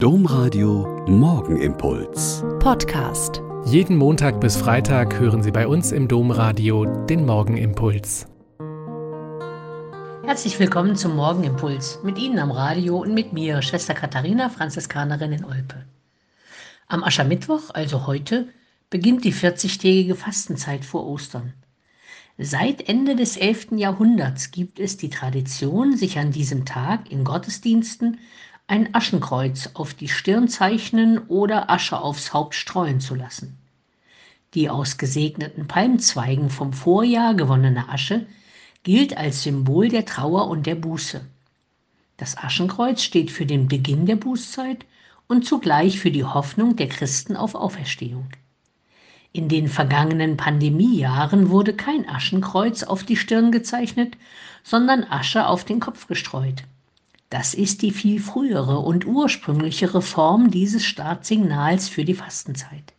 Domradio Morgenimpuls. Podcast. Jeden Montag bis Freitag hören Sie bei uns im Domradio den Morgenimpuls. Herzlich willkommen zum Morgenimpuls. Mit Ihnen am Radio und mit mir, Schwester Katharina, Franziskanerin in Olpe. Am Aschermittwoch, also heute, beginnt die 40-tägige Fastenzeit vor Ostern. Seit Ende des 11. Jahrhunderts gibt es die Tradition, sich an diesem Tag in Gottesdiensten ein Aschenkreuz auf die Stirn zeichnen oder Asche aufs Haupt streuen zu lassen. Die aus gesegneten Palmzweigen vom Vorjahr gewonnene Asche gilt als Symbol der Trauer und der Buße. Das Aschenkreuz steht für den Beginn der Bußzeit und zugleich für die Hoffnung der Christen auf Auferstehung. In den vergangenen Pandemiejahren wurde kein Aschenkreuz auf die Stirn gezeichnet, sondern Asche auf den Kopf gestreut. Das ist die viel frühere und ursprünglichere Form dieses Startsignals für die Fastenzeit.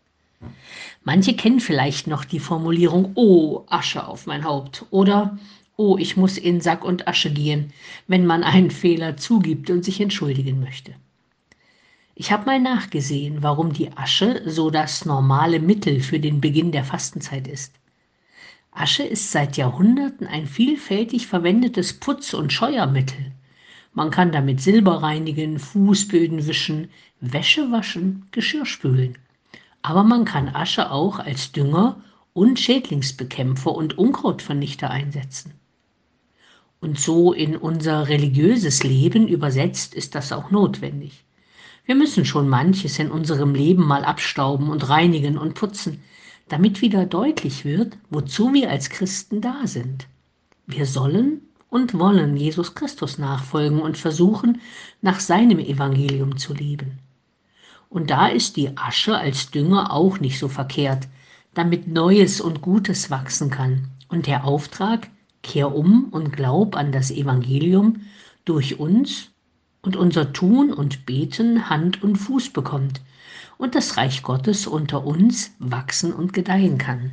Manche kennen vielleicht noch die Formulierung Oh, Asche auf mein Haupt oder Oh, ich muss in Sack und Asche gehen, wenn man einen Fehler zugibt und sich entschuldigen möchte. Ich habe mal nachgesehen, warum die Asche so das normale Mittel für den Beginn der Fastenzeit ist. Asche ist seit Jahrhunderten ein vielfältig verwendetes Putz- und Scheuermittel. Man kann damit Silber reinigen, Fußböden wischen, Wäsche waschen, Geschirr spülen. Aber man kann Asche auch als Dünger und Schädlingsbekämpfer und Unkrautvernichter einsetzen. Und so in unser religiöses Leben übersetzt ist das auch notwendig. Wir müssen schon manches in unserem Leben mal abstauben und reinigen und putzen, damit wieder deutlich wird, wozu wir als Christen da sind. Wir sollen und wollen Jesus Christus nachfolgen und versuchen, nach seinem Evangelium zu leben. Und da ist die Asche als Dünger auch nicht so verkehrt, damit Neues und Gutes wachsen kann und der Auftrag, kehr um und glaub an das Evangelium, durch uns und unser Tun und Beten Hand und Fuß bekommt und das Reich Gottes unter uns wachsen und gedeihen kann.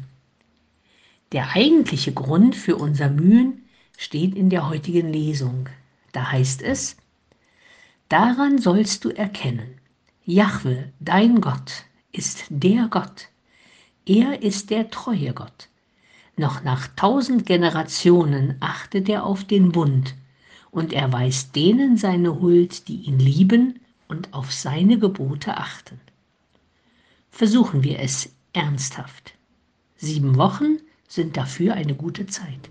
Der eigentliche Grund für unser Mühen steht in der heutigen Lesung. Da heißt es, Daran sollst du erkennen, Jahwe, dein Gott, ist der Gott. Er ist der treue Gott. Noch nach tausend Generationen achtet er auf den Bund und erweist denen seine Huld, die ihn lieben und auf seine Gebote achten. Versuchen wir es ernsthaft. Sieben Wochen sind dafür eine gute Zeit.